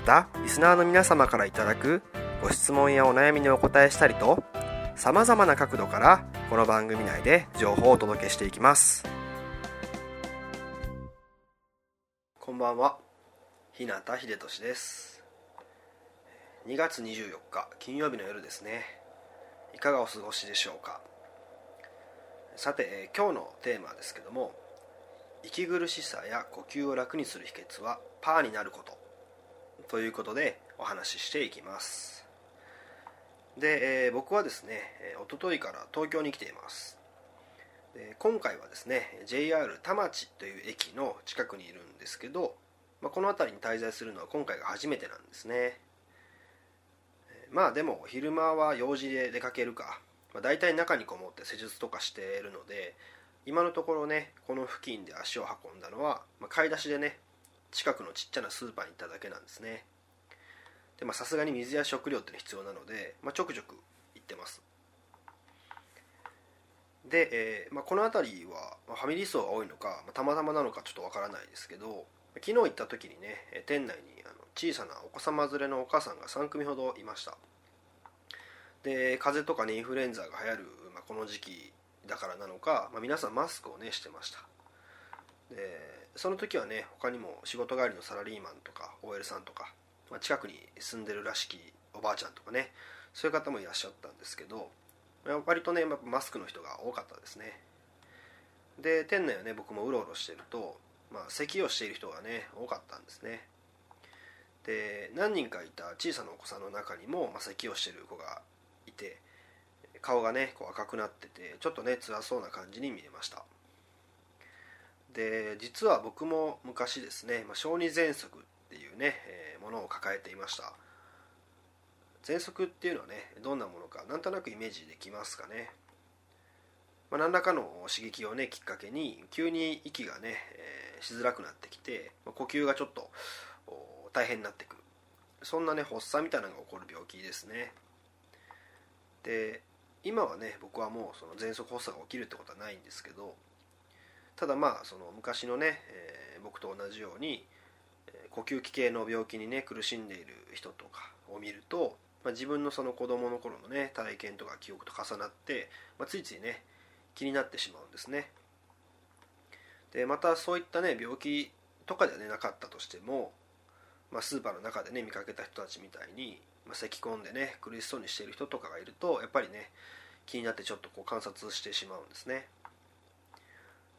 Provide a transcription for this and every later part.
またリスナーの皆様からいただくご質問やお悩みにお答えしたりとさまざまな角度からこの番組内で情報をお届けしていきます。こんばんは。日向秀俊です。2月24日金曜日の夜ですね。いかがお過ごしでしょうか。さて、えー、今日のテーマですけども息苦しさや呼吸を楽にする秘訣はパーになること。ということでお話ししていきます。で、えー、僕はですねおとといから東京に来ています。で今回はですね JR 田町という駅の近くにいるんですけど、まあ、この辺りに滞在するのは今回が初めてなんですね。まあでも昼間は用事で出かけるか、まあ、大体中にこもって施術とかしているので今のところねこの付近で足を運んだのは、まあ、買い出しでね近くのちっちゃなスーパーに行っただけなんですね。でまあさすがに水や食料っての必要なので、まあ、ちょくちょく行ってます。で、えーまあ、この辺りは、ファミリー層が多いのか、まあ、たまたまなのかちょっとわからないですけど昨日行った時にね店内にあの小さなお子様連れのお母さんが3組ほどいました。で風邪とかねインフルエンザが流行る、まあ、この時期だからなのか、まあ、皆さんマスクをねしてました。でその時はね他にも仕事帰りのサラリーマンとか OL さんとか、まあ、近くに住んでるらしきおばあちゃんとかねそういう方もいらっしゃったんですけど割とねマスクの人が多かったですね。で店内はね僕もうろうろしてると、まあ、咳をしている人がね多かったんですね。で何人かいた小さなお子さんの中にも、まあ、咳をしてる子がいて顔がねこう赤くなっててちょっとね辛そうな感じに見えました。で実は僕も昔ですね、まあ、小児喘息っていうね、えー、ものを抱えていました。喘息っていうのはねどんなものかなんとなくイメージできますかね、まあ、何らかの刺激をねきっかけに急に息がね、えー、しづらくなってきて、まあ、呼吸がちょっと大変になってくる。そんなね発作みたいなのが起こる病気ですね。で今はね僕はもうその喘息発作が起きるってことはないんですけどただまあその昔のね、えー、僕と同じように、え、呼吸器系の病気にね苦しんでいる人とかを見ると、まあ、自分のその子供の頃のね体験とか記憶と重なって、まあ、ついついね気になってしまうんですね。でまたそういったね病気とかでは、ね、なかったとしても、まあ、スーパーの中でね見かけた人たちみたいにまあ、咳き込んでね苦しそうにしている人とかがいるとやっぱりね気になってちょっとこう観察してしまうんですね。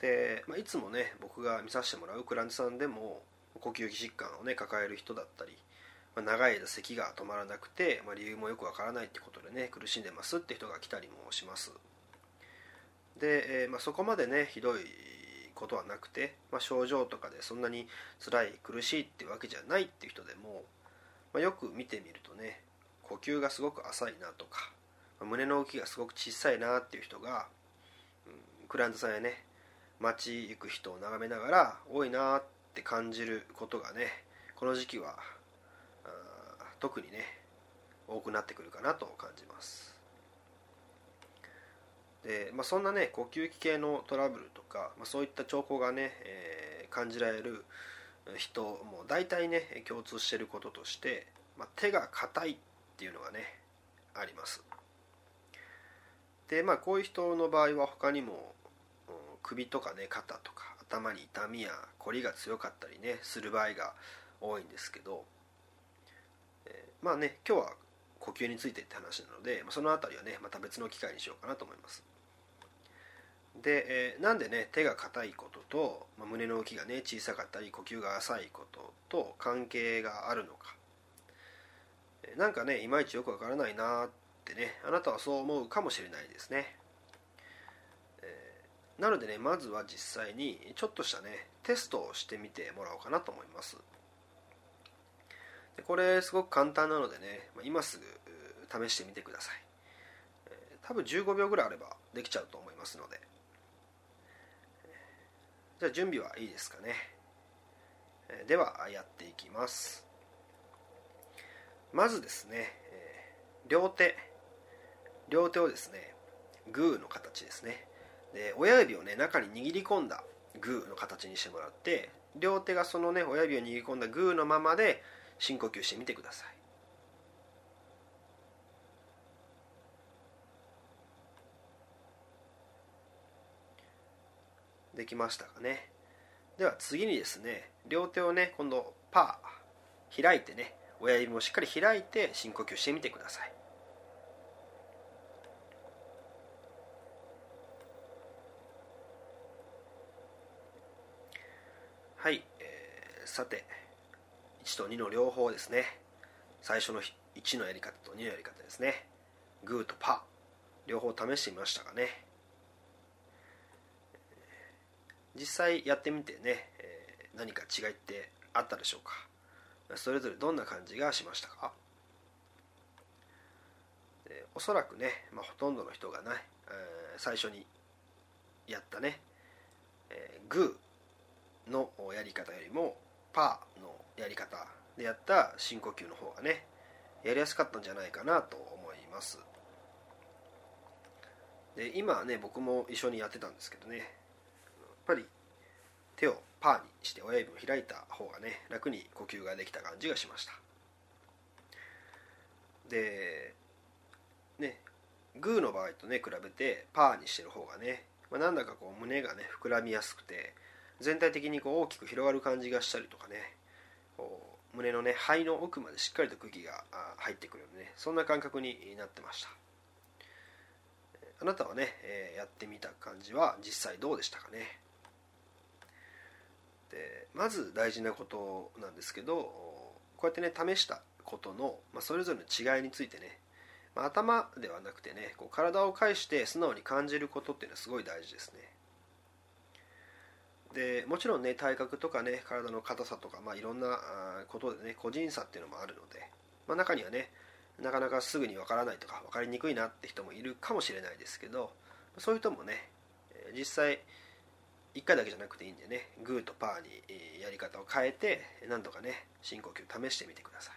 で、まあ、いつもね僕が見させてもらうクランチさんでも呼吸器疾患をね抱える人だったり、まあ、長い間咳が止まらなくて、まあ、理由もよくわからないってことでね苦しんでますって人が来たりもします。で、えー、まあ、そこまでねひどいことはなくて、まあ、症状とかでそんなに辛い苦しいってわけじゃないっていう人でもま、よく見てみるとね呼吸がすごく浅いなとか、胸の動きがすごく小さいなっていう人が、うん、クラントさんやね街行く人を眺めながら多いなって感じることがねこの時期は特にね多くなってくるかなと感じます。で、まあ、そんなね呼吸器系のトラブルとか、まあ、そういった兆候がね、えー、感じられる人も大体ね共通してることとして、まあ、手が硬いっていうのがねあります。でまあこういう人の場合は他にも首とかね肩とか頭に痛みや凝りが強かったりねする場合が多いんですけど、えまあね今日は呼吸についてって話なのでその辺りはねまた別の機会にしようかなと思います。で、えー、なんでね手が硬いことと、まあ、胸の動きがね小さかったり呼吸が浅いことと関係があるのか。なんかねいまいちよくわからないなってねあなたはそう思うかもしれないですね、なのでねまずは実際にちょっとしたねテストをしてみてもらおうかなと思います。でこれすごく簡単なのでね今すぐ試してみてください。多分15秒ぐらいあればできちゃうと思いますので。じゃあ準備はいいですかね。ではやっていきます。まずですね両手。両手をですねグーの形ですね。で親指をね中に握り込んだグーの形にしてもらって両手がそのね親指を握り込んだグーのままで深呼吸してみてください。できましたかね。では次にですね両手をね今度パー開いてね親指もしっかり開いて深呼吸してみてください。はい、えー、さて1と2の両方ですね。最初の1のやり方と2のやり方ですね。グーとパー。両方試してみましたがね。実際やってみてね、えー、何か違いってあったでしょうか。それぞれどんな感じがしましたか。おそらくね、まあ、ほとんどの人がね、えー、最初にやったね、えー、グー。のやり方よりもパーのやり方でやった深呼吸の方がねやりやすかったんじゃないかなと思います。で今はね僕も一緒にやってたんですけどねやっぱり手をパーにして親指を開いた方がね楽に呼吸ができた感じがしました。でねグーの場合とね比べてパーにしてる方がね、まあ、なんだかこう胸がね膨らみやすくて全体的にこう大きく広がる感じがしたりとかねこう胸のね肺の奥までしっかりと空気が入ってくるようなねそんな感覚になってました。あなたはね、えー、やってみた感じは実際どうでしたかね？でまず大事なことなんですけどこうやってね試したことの、まあ、それぞれの違いについてね、まあ、頭ではなくてねこう体を介して素直に感じることっていうのはすごい大事ですね。でもちろんね体格とかね体の硬さとか、まあ、いろんなことでね個人差っていうのもあるので、まあ、中にはねなかなかすぐにわからないとか分かりにくいなって人もいるかもしれないですけどそういう人もね実際1回だけじゃなくていいんでねグーとパーにやり方を変えてなんとかね深呼吸試してみてください。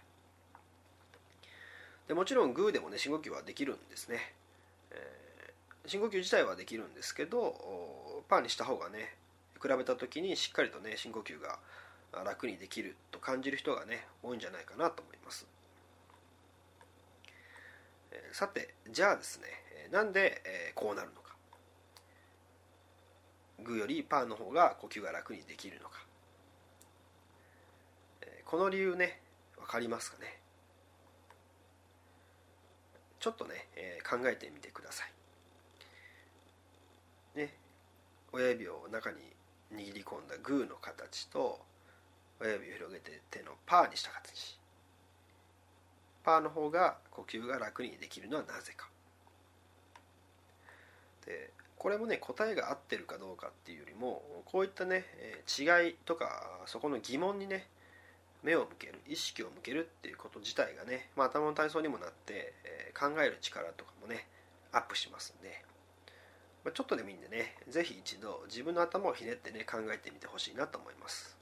でもちろんグーでもね深呼吸はできるんですね、えー、深呼吸自体はできるんですけどパーにした方がね比べた時にしっかりとね深呼吸が楽にできると感じる人がね多いんじゃないかなと思います。さてじゃあですねなんでこうなるのか。グーよりパーの方が呼吸が楽にできるのか。この理由ね分かりますかね。ちょっとね、え、考えてみてください。ね親指を中に握り込んだグーの形と親指を広げて手のパーにした形。パーの方が呼吸が楽にできるのはなぜか。でこれもね答えが合ってるかどうかっていうよりもこういったね違いとかそこの疑問にね目を向ける意識を向けるっていうこと自体がね、まあ、頭の体操にもなって、考える力とかもねアップしますんで、まあ、ちょっとでもいいんでね是非一度自分の頭をひねってね考えてみてほしいなと思います。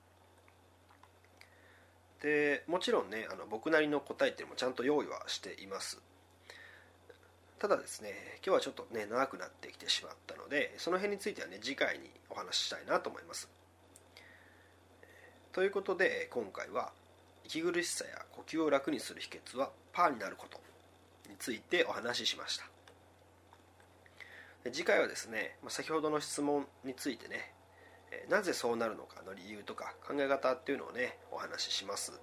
でもちろんねあの僕なりの答えっていうのもちゃんと用意はしています。ただですね今日はちょっとね長くなってきてしまったのでその辺についてはね次回にお話ししたいなと思います。ということで今回は息苦しさや呼吸を楽にする秘訣はパーになることについてお話ししました。次回はですね先ほどの質問についてねなぜそうなるのかの理由とか考え方っていうのをねお話しします。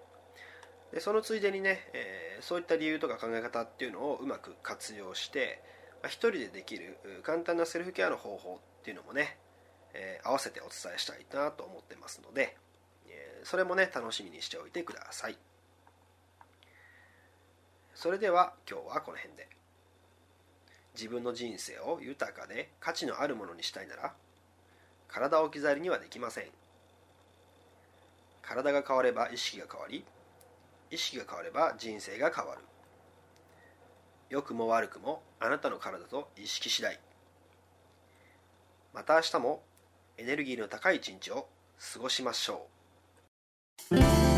でそのついでにね、えー、そういった理由とか考え方っていうのをうまく活用して、まあ、一人でできる簡単なセルフケアの方法っていうのもね、えー、合わせてお伝えしたいなと思ってますので、えー、それもね楽しみにしておいてください。それでは今日はこの辺で。自分の人生を豊かで価値のあるものにしたいなら体を置き去りにはできません。体が変われば意識が変わり意識が変われば人生が変わる。良くも悪くもあなたの体と意識次第。また明日もエネルギーの高い一日を過ごしましょう。